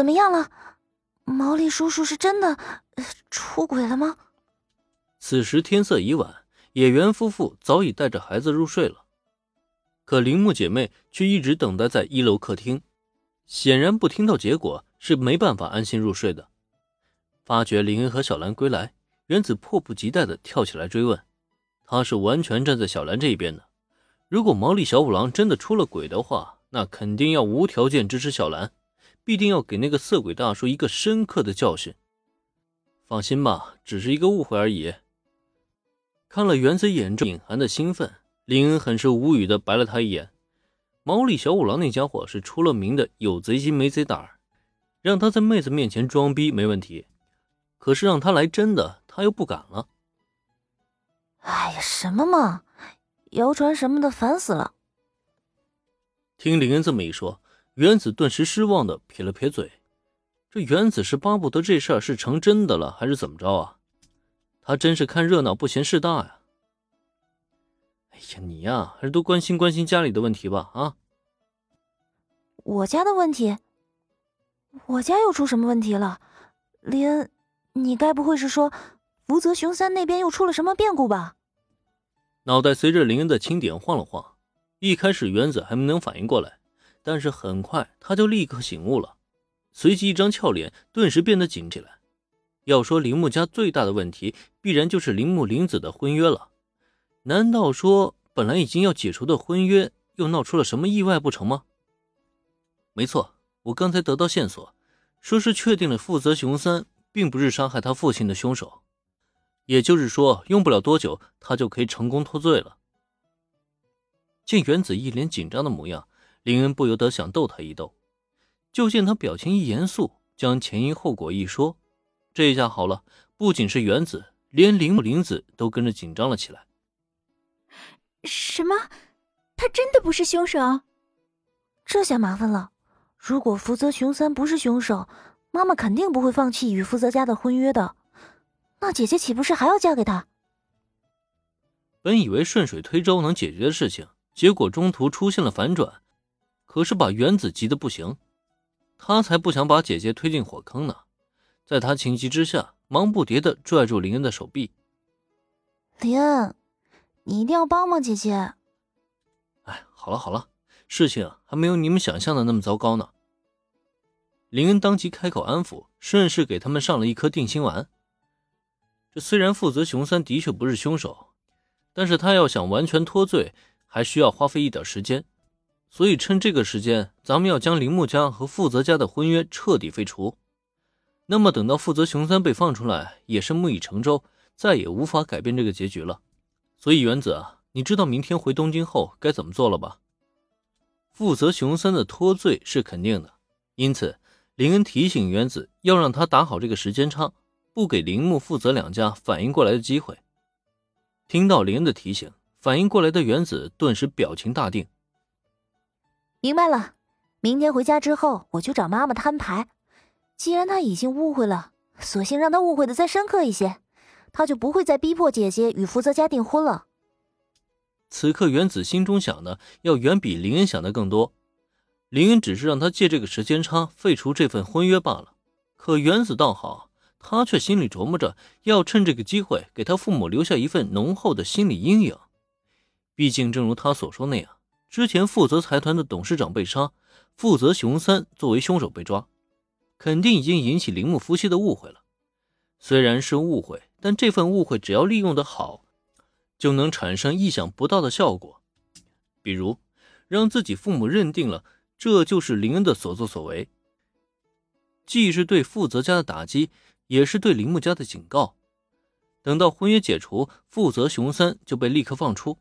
怎么样了？毛利叔叔是真的出轨了吗？此时天色已晚，野原夫妇早已带着孩子入睡了，可铃木姐妹却一直等待在一楼客厅，显然不听到结果是没办法安心入睡的。发觉林恩和小兰归来，原子迫不及待地跳起来追问，他是完全站在小兰这一边的。如果毛利小五郎真的出了轨的话，那肯定要无条件支持小兰。必定要给那个色鬼大叔一个深刻的教训。放心吧，只是一个误会而已。看了原子眼中隐含的兴奋，林恩很是无语的白了他一眼。毛利小五郎那家伙是出了名的有贼心没贼胆儿，让他在妹子面前装逼没问题，可是让他来真的，他又不敢了。哎呀，什么嘛，谣传什么的，烦死了。听林恩这么一说。原子顿时失望的撇了撇嘴，这原子是巴不得这事儿是成真的了，还是怎么着啊？他真是看热闹不嫌事大呀！哎呀，你呀，还是多关心关心家里的问题吧啊！我家的问题？我家又出什么问题了？林，你该不会是说福泽雄三那边又出了什么变故吧？脑袋随着林恩的轻点晃了晃，一开始原子还没能反应过来。但是很快他就立刻醒悟了，随即一张俏脸顿时变得紧起来。要说铃木家最大的问题，必然就是铃木玲子的婚约了。难道说本来已经要解除的婚约，又闹出了什么意外不成吗？没错，我刚才得到线索，说是确定了负责熊三并不是杀害他父亲的凶手，也就是说，用不了多久他就可以成功脱罪了。见原子一脸紧张的模样。林恩不由得想逗他一逗，就见他表情一严肃，将前因后果一说，这下好了，不仅是原子，连铃木玲子都跟着紧张了起来。什么？他真的不是凶手？这下麻烦了。如果福泽雄三不是凶手，妈妈肯定不会放弃与福泽家的婚约的。那姐姐岂不是还要嫁给他？本以为顺水推舟能解决的事情，结果中途出现了反转。可是把原子急得不行，他才不想把姐姐推进火坑呢。在他情急之下，忙不迭地拽住林恩的手臂。林恩，你一定要帮帮姐姐。哎，好了好了，事情还没有你们想象的那么糟糕呢。林恩当即开口安抚，顺势给他们上了一颗定心丸。这虽然负责熊三的确不是凶手，但是他要想完全脱罪，还需要花费一点时间。所以，趁这个时间，咱们要将铃木家和负泽家的婚约彻底废除。那么，等到负泽雄三被放出来，也是木已成舟，再也无法改变这个结局了。所以，原子啊，你知道明天回东京后该怎么做了吧？负泽熊三的脱罪是肯定的，因此，林恩提醒原子要让他打好这个时间差，不给铃木、负责两家反应过来的机会。听到林恩的提醒，反应过来的原子顿时表情大定。明白了，明天回家之后我去找妈妈摊牌。既然她已经误会了，索性让她误会的再深刻一些，她就不会再逼迫姐姐与福泽家订婚了。此刻原子心中想的要远比林恩想的更多，林恩只是让他借这个时间差废除这份婚约罢了。可原子倒好，他却心里琢磨着要趁这个机会给他父母留下一份浓厚的心理阴影。毕竟，正如他所说那样。之前负责财团的董事长被杀，负责熊三作为凶手被抓，肯定已经引起铃木夫妻的误会了。虽然是误会，但这份误会只要利用的好，就能产生意想不到的效果。比如，让自己父母认定了这就是林恩的所作所为，既是对负责家的打击，也是对铃木家的警告。等到婚约解除，负责熊三就被立刻放出。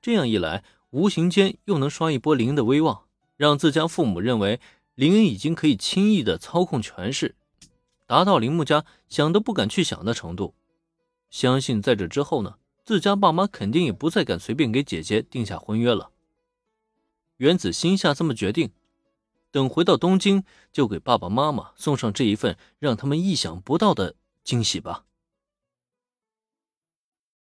这样一来。无形间又能刷一波林恩的威望，让自家父母认为林恩已经可以轻易的操控权势，达到铃木家想都不敢去想的程度。相信在这之后呢，自家爸妈肯定也不再敢随便给姐姐定下婚约了。原子心下这么决定，等回到东京就给爸爸妈妈送上这一份让他们意想不到的惊喜吧。